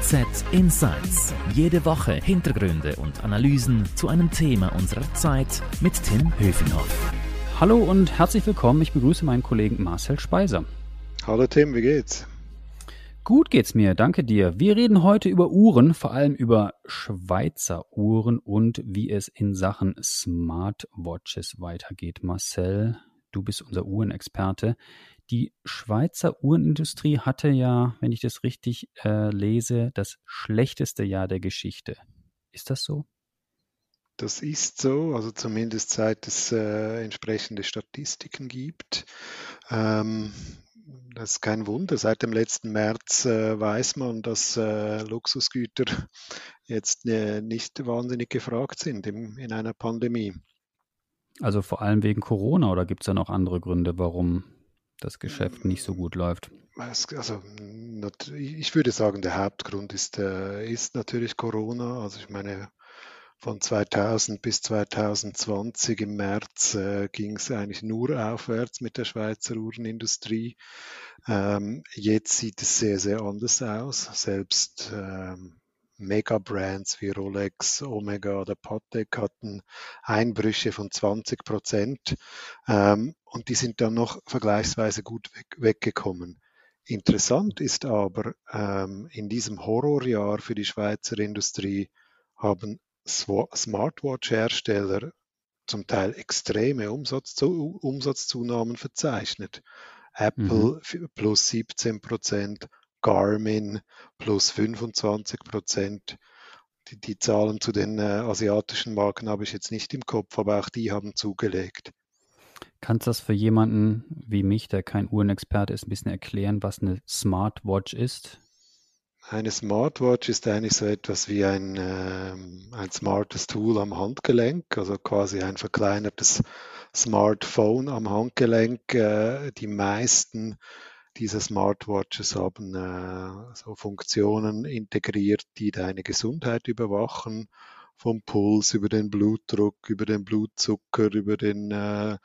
HZ Insights. Jede Woche Hintergründe und Analysen zu einem Thema unserer Zeit mit Tim Höfinghoff. Hallo und herzlich willkommen. Ich begrüße meinen Kollegen Marcel Speiser. Hallo Tim, wie geht's? Gut geht's mir, danke dir. Wir reden heute über Uhren, vor allem über Schweizer Uhren und wie es in Sachen Smartwatches weitergeht. Marcel, du bist unser Uhrenexperte. Die Schweizer Uhrenindustrie hatte ja, wenn ich das richtig äh, lese, das schlechteste Jahr der Geschichte. Ist das so? Das ist so, also zumindest seit es äh, entsprechende Statistiken gibt. Ähm, das ist kein Wunder. Seit dem letzten März äh, weiß man, dass äh, Luxusgüter jetzt äh, nicht wahnsinnig gefragt sind im, in einer Pandemie. Also vor allem wegen Corona oder gibt es da noch andere Gründe, warum das Geschäft nicht so gut läuft? Also ich würde sagen, der Hauptgrund ist, äh, ist natürlich Corona. Also ich meine, von 2000 bis 2020 im März äh, ging es eigentlich nur aufwärts mit der Schweizer Uhrenindustrie. Ähm, jetzt sieht es sehr, sehr anders aus. Selbst ähm, Mega-Brands wie Rolex, Omega oder Patek hatten Einbrüche von 20 Prozent ähm, und die sind dann noch vergleichsweise gut weg, weggekommen. Interessant ist aber, ähm, in diesem Horrorjahr für die Schweizer Industrie haben Smartwatch-Hersteller zum Teil extreme Umsatzzu Umsatzzunahmen verzeichnet. Apple mhm. plus 17 Prozent, Garmin plus 25 Prozent. Die, die, Zahlen zu den äh, asiatischen Marken habe ich jetzt nicht im Kopf, aber auch die haben zugelegt. Kannst du das für jemanden wie mich, der kein Uhrenexperte ist, ein bisschen erklären, was eine Smartwatch ist? Eine Smartwatch ist eigentlich so etwas wie ein, äh, ein smartes Tool am Handgelenk, also quasi ein verkleinertes Smartphone am Handgelenk. Äh, die meisten dieser Smartwatches haben äh, so Funktionen integriert, die deine Gesundheit überwachen, vom Puls über den Blutdruck, über den Blutzucker, über den, äh,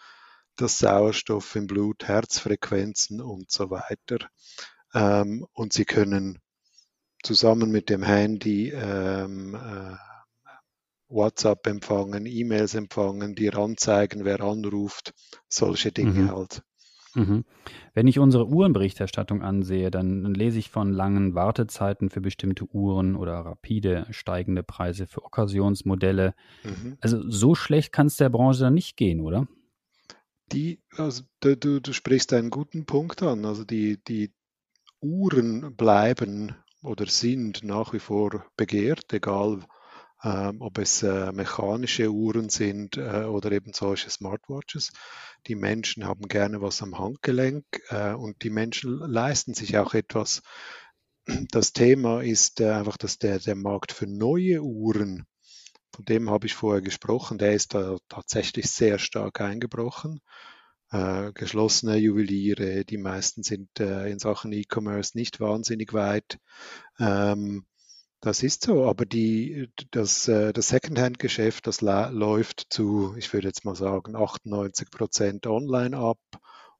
das Sauerstoff im Blut, Herzfrequenzen und so weiter. Ähm, und sie können zusammen mit dem Handy ähm, äh, WhatsApp empfangen, E-Mails empfangen, dir anzeigen, wer anruft, solche Dinge mhm. halt. Mhm. Wenn ich unsere Uhrenberichterstattung ansehe, dann, lese ich von langen Wartezeiten für bestimmte Uhren oder rapide steigende Preise für Okkasionsmodelle. Mhm. Also so schlecht kann es der Branche dann nicht gehen, oder? Die, also du, du sprichst einen guten Punkt an. Also die, die Uhren bleiben oder sind nach wie vor begehrt, egal ähm, ob es äh, mechanische Uhren sind äh, oder eben solche Smartwatches. Die Menschen haben gerne was am Handgelenk äh, und die Menschen leisten sich auch etwas. Das Thema ist äh, einfach, dass der, der Markt für neue Uhren, von dem habe ich vorher gesprochen, der ist da tatsächlich sehr stark eingebrochen äh, geschlossene Juweliere. Die meisten sind äh, in Sachen E-Commerce nicht wahnsinnig weit. Ähm, das ist so, aber die, das, äh, das Secondhand-Geschäft, das läuft zu, ich würde jetzt mal sagen, 98 Prozent online ab.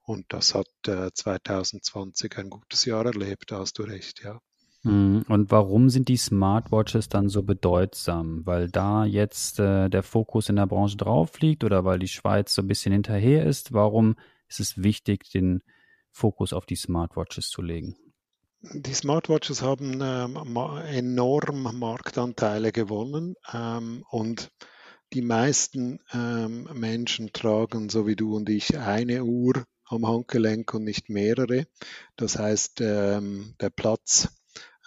Und das hat äh, 2020 ein gutes Jahr erlebt, da hast du recht, ja. Mhm. Und warum sind die Smartwatches dann so bedeutsam? Weil da jetzt äh, der Fokus in der Branche drauf liegt oder weil die Schweiz so ein bisschen hinterher ist? Warum ist es wichtig, den Fokus auf die Smartwatches zu legen? Die Smartwatches haben ähm, enorm Marktanteile gewonnen ähm, und die meisten ähm, Menschen tragen, so wie du und ich, eine Uhr am Handgelenk und nicht mehrere. Das heißt, ähm, der Platz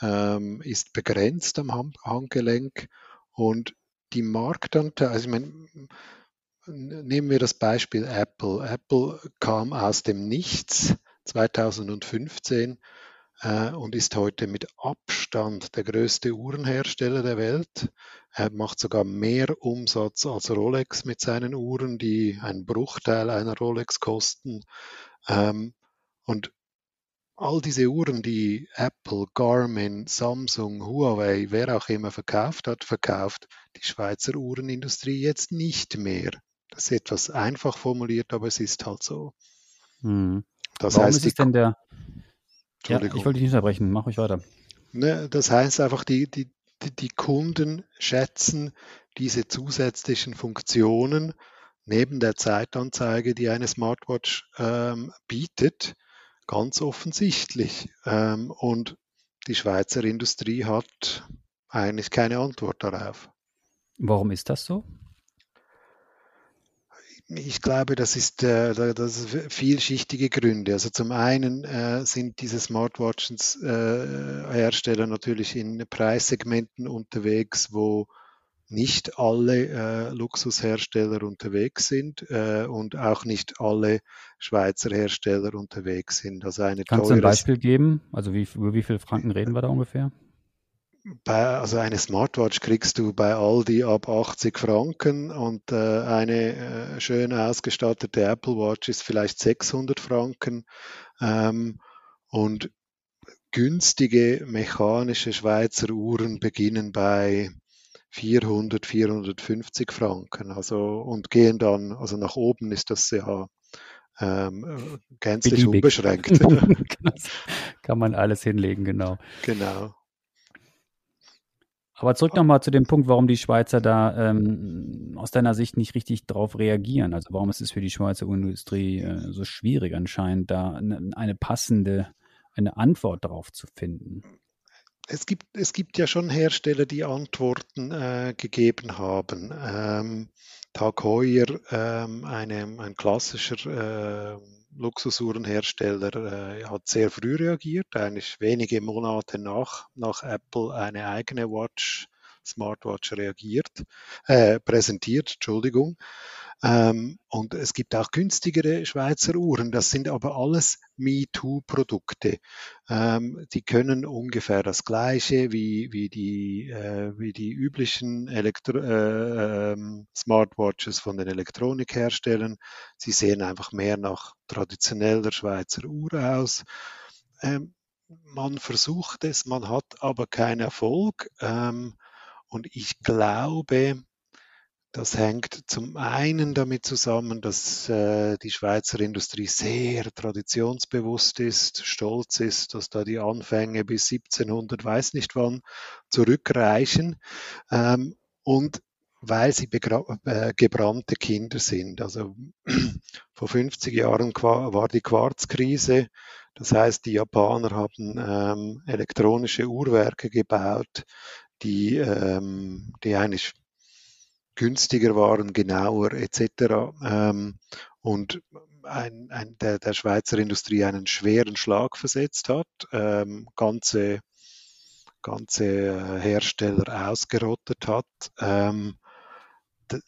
ähm, ist begrenzt am Handgelenk und die Marktanteile, also ich meine, nehmen wir das Beispiel Apple. Apple kam aus dem Nichts 2015 äh, und ist heute mit Abstand der größte Uhrenhersteller der Welt. Er macht sogar mehr Umsatz als Rolex mit seinen Uhren, die einen Bruchteil einer Rolex kosten. Ähm, und all diese Uhren, die Apple, Garmin, Samsung, Huawei, wer auch immer verkauft hat, verkauft die Schweizer Uhrenindustrie jetzt nicht mehr. Das ist etwas einfach formuliert, aber es ist halt so. Hm. Das Warum heißt, ist es denn der. Ja, ich wollte dich nicht unterbrechen, mach euch weiter. Ne, das heißt einfach, die, die, die Kunden schätzen diese zusätzlichen Funktionen neben der Zeitanzeige, die eine Smartwatch ähm, bietet, ganz offensichtlich. Ähm, und die Schweizer Industrie hat eigentlich keine Antwort darauf. Warum ist das so? Ich glaube, das ist, äh, das vielschichtige Gründe. Also zum einen äh, sind diese Smartwatches äh, Hersteller natürlich in Preissegmenten unterwegs, wo nicht alle äh, Luxushersteller unterwegs sind äh, und auch nicht alle Schweizer Hersteller unterwegs sind. Also eine Kannst du ein Beispiel geben? Also wie, über wie viele Franken reden wir da ungefähr? Bei, also eine Smartwatch kriegst du bei Aldi ab 80 Franken und äh, eine äh, schön ausgestattete Apple Watch ist vielleicht 600 Franken. Ähm, und günstige mechanische Schweizer Uhren beginnen bei 400, 450 Franken. Also und gehen dann, also nach oben ist das ja ähm, gänzlich Beliebig. unbeschränkt. Kann man alles hinlegen, genau. Genau. Aber zurück nochmal zu dem Punkt, warum die Schweizer da ähm, aus deiner Sicht nicht richtig darauf reagieren. Also warum ist es für die Schweizer Industrie äh, so schwierig anscheinend, da eine, eine passende, eine Antwort darauf zu finden? es gibt, es gibt ja schon Hersteller, die Antworten äh, gegeben haben. Ähm, Tag Heuer, ähm, eine, ein klassischer äh, Luxusuhrenhersteller, äh, hat sehr früh reagiert, eigentlich wenige Monate nach, nach Apple eine eigene Watch, Smartwatch reagiert, äh, präsentiert, Entschuldigung. Ähm, und es gibt auch günstigere Schweizer Uhren. Das sind aber alles MeToo-Produkte. Ähm, die können ungefähr das Gleiche wie, wie, die, äh, wie die üblichen Elektro äh, ähm, Smartwatches von den Elektronikherstellern. Sie sehen einfach mehr nach traditioneller Schweizer Uhr aus. Ähm, man versucht es, man hat aber keinen Erfolg. Ähm, und ich glaube, das hängt zum einen damit zusammen, dass äh, die Schweizer Industrie sehr traditionsbewusst ist, stolz ist, dass da die Anfänge bis 1700, weiß nicht wann, zurückreichen ähm, und weil sie äh, gebrannte Kinder sind. Also vor 50 Jahren war die Quarzkrise. Das heißt, die Japaner haben ähm, elektronische Uhrwerke gebaut, die, ähm, die eigentlich günstiger waren, genauer etc. Ähm, und ein, ein, der, der Schweizer Industrie einen schweren Schlag versetzt hat, ähm, ganze, ganze äh, Hersteller ausgerottet hat. Ähm,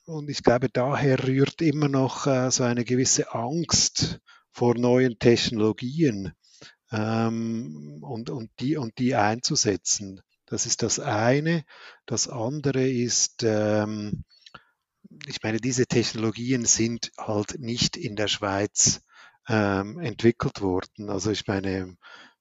und ich glaube, daher rührt immer noch äh, so eine gewisse Angst vor neuen Technologien ähm, und, und, die, und die einzusetzen. Das ist das eine. Das andere ist, ähm, ich meine, diese Technologien sind halt nicht in der Schweiz ähm, entwickelt worden. Also ich meine,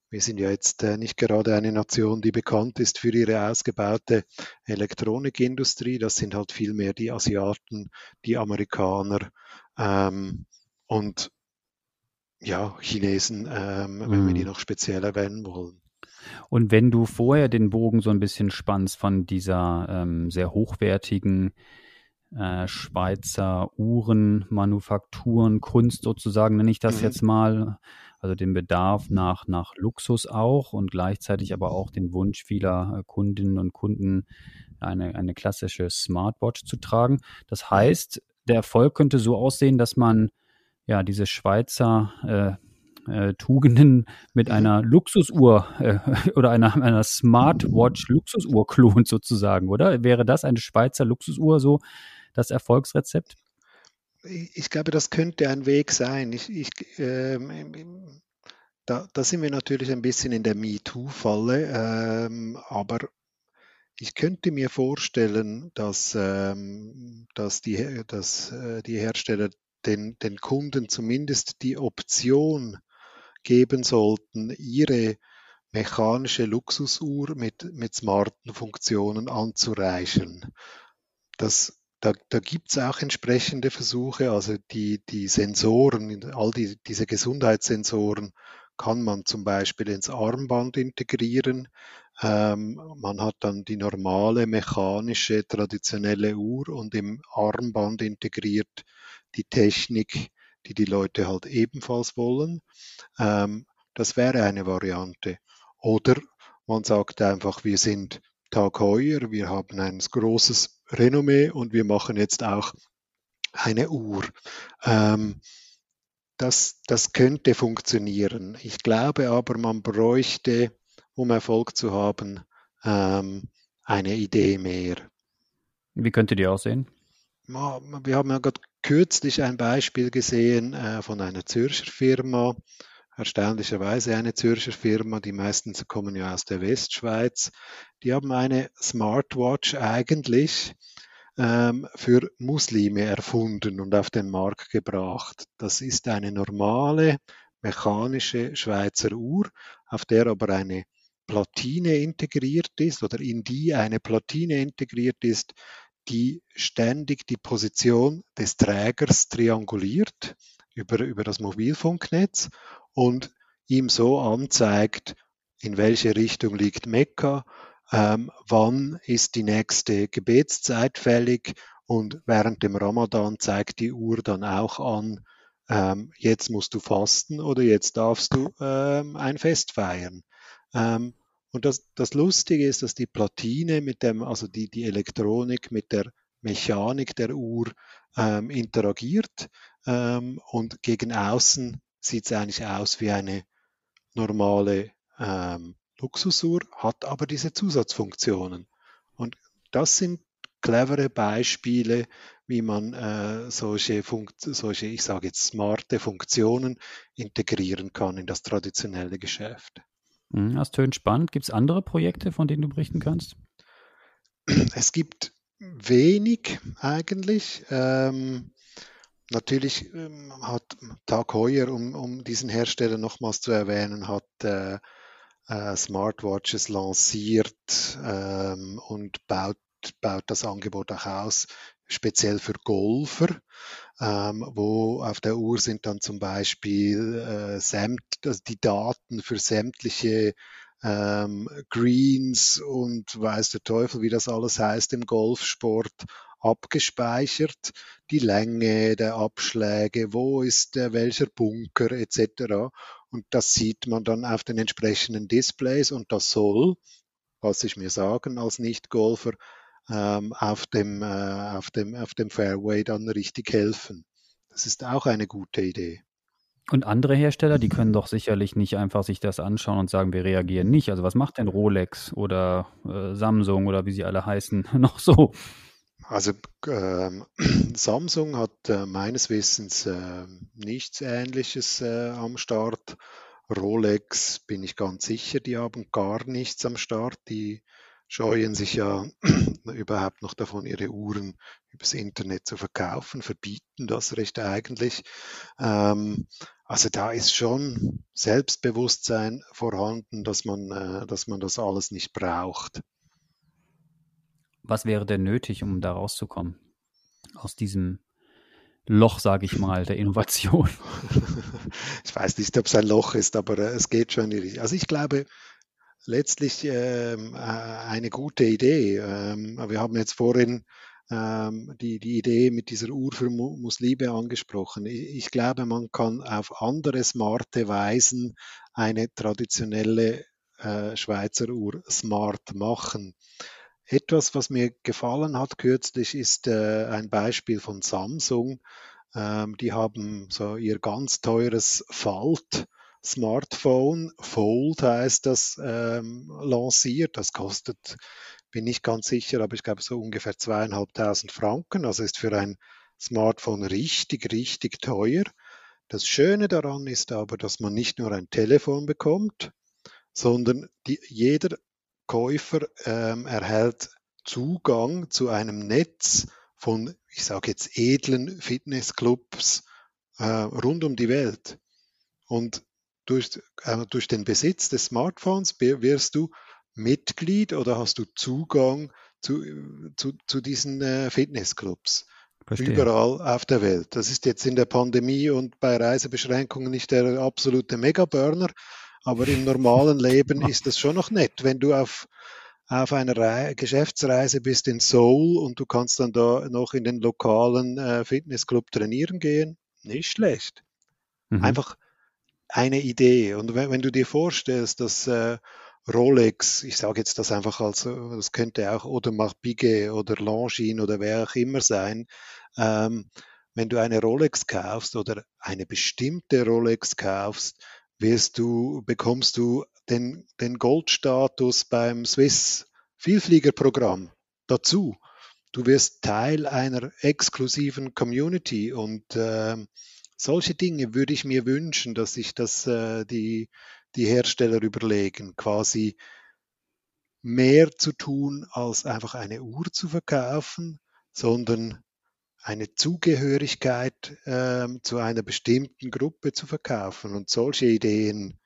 wir sind ja jetzt äh, nicht gerade eine Nation, die bekannt ist für ihre ausgebaute Elektronikindustrie. Das sind halt vielmehr die Asiaten, die Amerikaner ähm, und ja, Chinesen, ähm, wenn wir die mhm. noch speziell erwähnen wollen. Und wenn du vorher den Bogen so ein bisschen spannst von dieser ähm, sehr hochwertigen äh, Schweizer Uhrenmanufakturen, Kunst sozusagen, nenne ich das mhm. jetzt mal. Also den Bedarf nach, nach Luxus auch und gleichzeitig aber auch den Wunsch vieler äh, Kundinnen und Kunden, eine, eine klassische Smartwatch zu tragen. Das heißt, der Erfolg könnte so aussehen, dass man ja diese Schweizer äh, äh, Tugenden mit mhm. einer Luxusuhr äh, oder einer, einer Smartwatch Luxusuhr klont sozusagen, oder? Wäre das eine Schweizer Luxusuhr so das Erfolgsrezept? Ich glaube, das könnte ein Weg sein. Ich, ich, ähm, da, da, sind wir natürlich ein bisschen in der MeToo-Falle, ähm, aber ich könnte mir vorstellen, dass, ähm, dass, die, dass äh, die Hersteller den, den Kunden zumindest die Option geben sollten, ihre mechanische Luxusuhr mit, mit smarten Funktionen anzureichern. Das da, da gibt es auch entsprechende Versuche, also die, die Sensoren, all die, diese Gesundheitssensoren kann man zum Beispiel ins Armband integrieren. Ähm, man hat dann die normale mechanische traditionelle Uhr und im Armband integriert die Technik, die die Leute halt ebenfalls wollen. Ähm, das wäre eine Variante. Oder man sagt einfach, wir sind Tag heuer, wir haben ein großes Renommee und wir machen jetzt auch eine Uhr. Ähm, das, das könnte funktionieren. Ich glaube aber, man bräuchte um Erfolg zu haben, ähm, eine Idee mehr. Wie könnte die aussehen? Wir haben ja gerade kürzlich ein Beispiel gesehen äh, von einer Zürcher Firma, erstaunlicherweise eine Zürcher Firma, die meisten kommen ja aus der Westschweiz. Die haben eine Smartwatch eigentlich ähm, für Muslime erfunden und auf den Markt gebracht. Das ist eine normale mechanische Schweizer Uhr, auf der aber eine Platine integriert ist oder in die eine Platine integriert ist, die ständig die Position des Trägers trianguliert über, über das Mobilfunknetz und ihm so anzeigt, in welche Richtung liegt Mekka, ähm, wann ist die nächste Gebetszeit fällig und während dem Ramadan zeigt die Uhr dann auch an, ähm, jetzt musst du fasten oder jetzt darfst du ähm, ein Fest feiern. Ähm, und das, das Lustige ist, dass die Platine mit dem, also die, die Elektronik mit der Mechanik der Uhr ähm, interagiert ähm, und gegen außen sieht es eigentlich aus wie eine normale ähm, Luxusuhr, hat aber diese Zusatzfunktionen. Und das sind clevere Beispiele, wie man äh, solche, Funkt solche, ich sage jetzt, smarte Funktionen integrieren kann in das traditionelle Geschäft. Mhm, das tönt spannend. Gibt es andere Projekte, von denen du berichten kannst? Es gibt wenig eigentlich. Ähm, natürlich ähm, hat Tag Heuer, um, um, diesen Hersteller nochmals zu erwähnen, hat äh, äh, Smartwatches lanciert ähm, und baut, baut das Angebot auch aus, speziell für Golfer ähm, wo auf der Uhr sind dann zum Beispiel äh, sämt, also die Daten für sämtliche ähm, Greens und weiß der Teufel, wie das alles heißt im Golfsport, abgespeichert, die Länge der Abschläge, wo ist der, welcher Bunker etc. Und das sieht man dann auf den entsprechenden Displays und das soll, was ich mir sagen als Nicht-Golfer, ähm, auf, dem, äh, auf, dem, auf dem Fairway dann richtig helfen. Das ist auch eine gute Idee. Und andere Hersteller, die können doch sicherlich nicht einfach sich das anschauen und sagen, wir reagieren nicht. Also was macht denn Rolex oder äh, Samsung oder wie sie alle heißen noch so? Also ähm, Samsung hat äh, meines Wissens äh, nichts Ähnliches äh, am Start. Rolex bin ich ganz sicher, die haben gar nichts am Start. Die scheuen sich ja überhaupt noch davon, ihre Uhren übers Internet zu verkaufen, verbieten das recht eigentlich. Ähm, also da ist schon Selbstbewusstsein vorhanden, dass man, äh, dass man das alles nicht braucht. Was wäre denn nötig, um da rauszukommen? Aus diesem Loch, sage ich mal, der Innovation. ich weiß nicht, ob es ein Loch ist, aber äh, es geht schon. Also ich glaube, letztlich ähm, äh, eine gute Idee. Ähm, wir haben jetzt vorhin ähm, die, die Idee mit dieser Uhr für Muslime angesprochen. Ich glaube, man kann auf andere smarte Weisen eine traditionelle äh, Schweizer Uhr smart machen. Etwas, was mir gefallen hat kürzlich, ist äh, ein Beispiel von Samsung. Ähm, die haben so ihr ganz teures Falt Smartphone, Fold heißt das, ähm, lanciert. Das kostet, bin nicht ganz sicher, aber ich glaube so ungefähr zweieinhalbtausend Franken. Also ist für ein Smartphone richtig, richtig teuer. Das Schöne daran ist aber, dass man nicht nur ein Telefon bekommt, sondern die, jeder Käufer ähm, erhält Zugang zu einem Netz von, ich sage jetzt, edlen Fitnessclubs äh, rund um die Welt. Und durch, äh, durch den Besitz des Smartphones wirst du Mitglied oder hast du Zugang zu, zu, zu diesen äh, Fitnessclubs. Verstehe. Überall auf der Welt. Das ist jetzt in der Pandemie und bei Reisebeschränkungen nicht der absolute Megaburner, aber im normalen Leben ist das schon noch nett, wenn du auf, auf einer Re Geschäftsreise bist in Seoul und du kannst dann da noch in den lokalen äh, Fitnessclub trainieren gehen. Nicht schlecht. Mhm. Einfach eine Idee. Und wenn, wenn, du dir vorstellst, dass äh, Rolex, ich sage jetzt das einfach als, das könnte auch Audemars Piguet oder Longines oder wer auch immer sein, ähm, wenn du eine Rolex kaufst oder eine bestimmte Rolex kaufst, wirst du, bekommst du den, den Goldstatus beim Swiss Vielfliegerprogramm dazu. Du wirst Teil einer exklusiven Community und äh, solche Dinge würde ich mir wünschen, dass sich das äh, die, die Hersteller überlegen, quasi mehr zu tun, als einfach eine Uhr zu verkaufen, sondern eine Zugehörigkeit äh, zu einer bestimmten Gruppe zu verkaufen. Und solche Ideen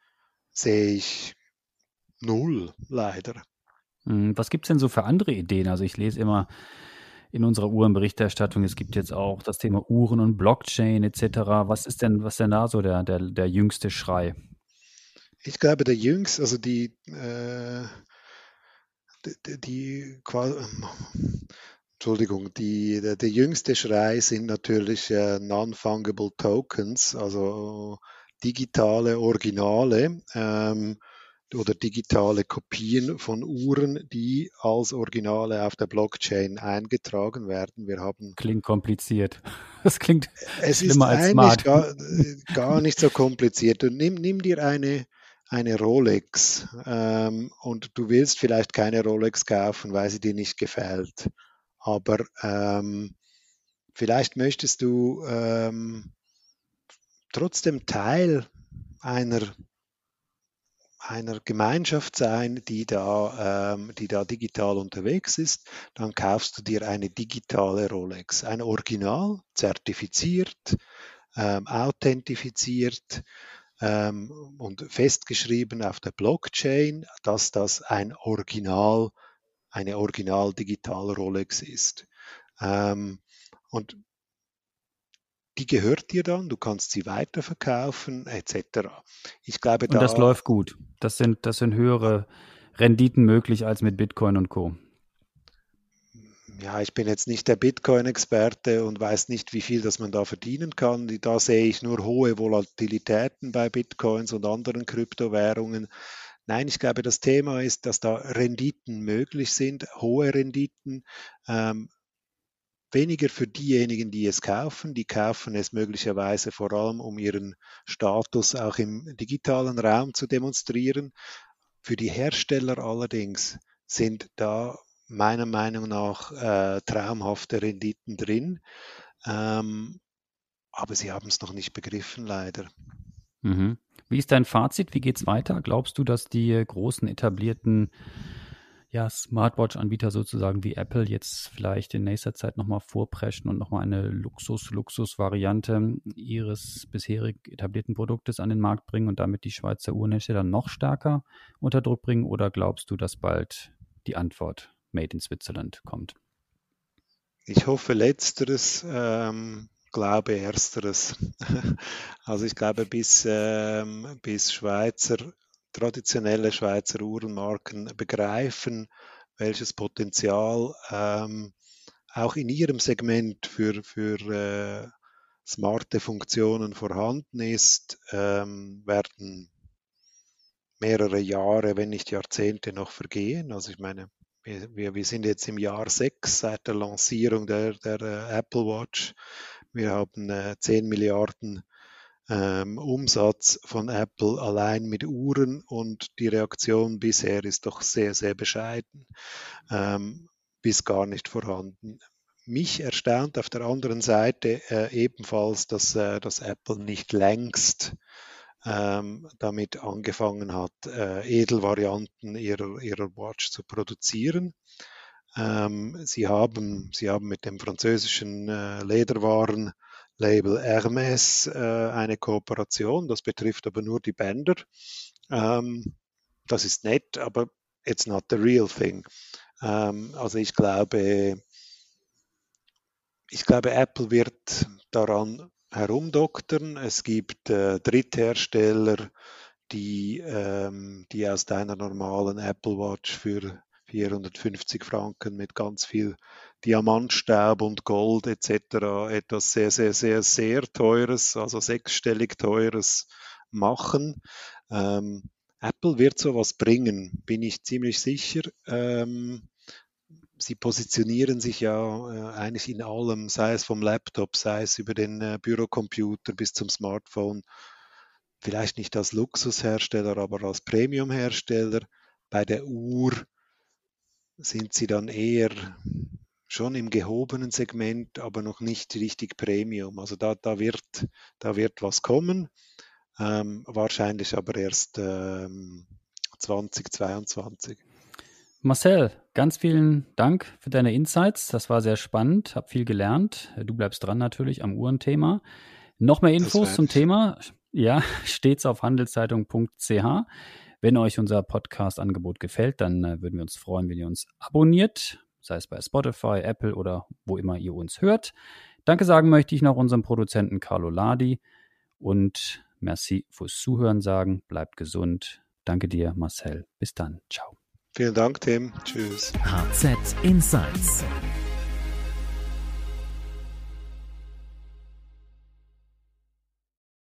sehe ich null, leider. Hm, was gibt es denn so für andere Ideen? Also ich lese immer in unserer Uhrenberichterstattung, es gibt jetzt auch das Thema Uhren und Blockchain etc. Was ist denn, was ist denn da so der, der, der jüngste Schrei? Ich glaube, der jüngste, also die, äh, die, die, Entschuldigung, die, der, der, jüngste Schrei sind natürlich äh, Non-Fungible Tokens, also digitale Originale ähm, oder digitale Kopien von Uhren, die als Originale auf der Blockchain eingetragen werden. Wir haben klingt kompliziert. Das klingt es ist eigentlich gar, gar, nicht so kompliziert. Und nimm, nimm dir eine eine Rolex ähm, und du willst vielleicht keine Rolex kaufen, weil sie dir nicht gefällt aber ähm, vielleicht möchtest du ähm, trotzdem Teil einer, einer Gemeinschaft sein, die da, ähm, die da digital unterwegs ist, dann kaufst du dir eine digitale Rolex, ein Original, zertifiziert, ähm, authentifiziert ähm, und festgeschrieben auf der Blockchain, dass das ein Original ist eine Original Digital Rolex ist. Ähm, und die gehört dir dann, du kannst sie weiterverkaufen, etc. Ich glaube, da, und das läuft gut. Das sind, das sind höhere Renditen möglich als mit Bitcoin und Co. Ja, ich bin jetzt nicht der Bitcoin-Experte und weiß nicht, wie viel das man da verdienen kann. Da sehe ich nur hohe Volatilitäten bei Bitcoins und anderen Kryptowährungen. Nein, ich glaube, das Thema ist, dass da Renditen möglich sind, hohe Renditen. Ähm, weniger für diejenigen, die es kaufen. Die kaufen es möglicherweise vor allem, um ihren Status auch im digitalen Raum zu demonstrieren. Für die Hersteller allerdings sind da meiner Meinung nach äh, traumhafte Renditen drin. Ähm, aber sie haben es noch nicht begriffen, leider. Mhm. Wie ist dein Fazit? Wie geht's weiter? Glaubst du, dass die großen etablierten ja, Smartwatch-Anbieter sozusagen wie Apple jetzt vielleicht in nächster Zeit nochmal vorpreschen und nochmal eine Luxus-Luxus-Variante ihres bisherig etablierten Produktes an den Markt bringen und damit die Schweizer Uhrenhersteller noch stärker unter Druck bringen? Oder glaubst du, dass bald die Antwort Made in Switzerland kommt? Ich hoffe letzteres. Ähm, glaube ersteres. Also ich glaube, bis, ähm, bis Schweizer, traditionelle Schweizer Uhrenmarken begreifen, welches Potenzial ähm, auch in ihrem Segment für, für äh, smarte Funktionen vorhanden ist, ähm, werden mehrere Jahre, wenn nicht Jahrzehnte noch vergehen. Also ich meine, wir, wir sind jetzt im Jahr 6 seit der Lancierung der, der äh, Apple Watch. Wir haben äh, 10 Milliarden ähm, Umsatz von Apple allein mit Uhren und die Reaktion bisher ist doch sehr, sehr bescheiden, ähm, bis gar nicht vorhanden. Mich erstaunt auf der anderen Seite äh, ebenfalls, dass, äh, dass Apple nicht längst ähm, damit angefangen hat, äh, Edelvarianten ihrer, ihrer Watch zu produzieren. Ähm, sie, haben, sie haben mit dem französischen äh, Lederwarenlabel Hermes äh, eine Kooperation. Das betrifft aber nur die Bänder. Ähm, das ist nett, aber it's not the real thing. Ähm, also ich glaube, ich glaube, Apple wird daran herumdoktern. Es gibt äh, Dritthersteller, die, ähm, die aus deiner normalen Apple Watch für 450 Franken mit ganz viel Diamantstaub und Gold etc. etwas sehr, sehr, sehr, sehr teures, also sechsstellig teures machen. Ähm, Apple wird sowas bringen, bin ich ziemlich sicher. Ähm, sie positionieren sich ja äh, eigentlich in allem, sei es vom Laptop, sei es über den äh, Bürocomputer bis zum Smartphone, vielleicht nicht als Luxushersteller, aber als Premiumhersteller. Bei der Uhr sind sie dann eher schon im gehobenen Segment, aber noch nicht richtig Premium. Also da, da, wird, da wird was kommen, ähm, wahrscheinlich aber erst ähm, 2022. Marcel, ganz vielen Dank für deine Insights. Das war sehr spannend, habe viel gelernt. Du bleibst dran natürlich am Uhrenthema. Noch mehr Infos zum Thema, ja, stets auf handelszeitung.ch. Wenn euch unser Podcast-Angebot gefällt, dann äh, würden wir uns freuen, wenn ihr uns abonniert, sei es bei Spotify, Apple oder wo immer ihr uns hört. Danke sagen möchte ich noch unserem Produzenten Carlo Ladi und merci fürs Zuhören sagen. Bleibt gesund. Danke dir, Marcel. Bis dann. Ciao. Vielen Dank, Tim. Tschüss. HZ Insights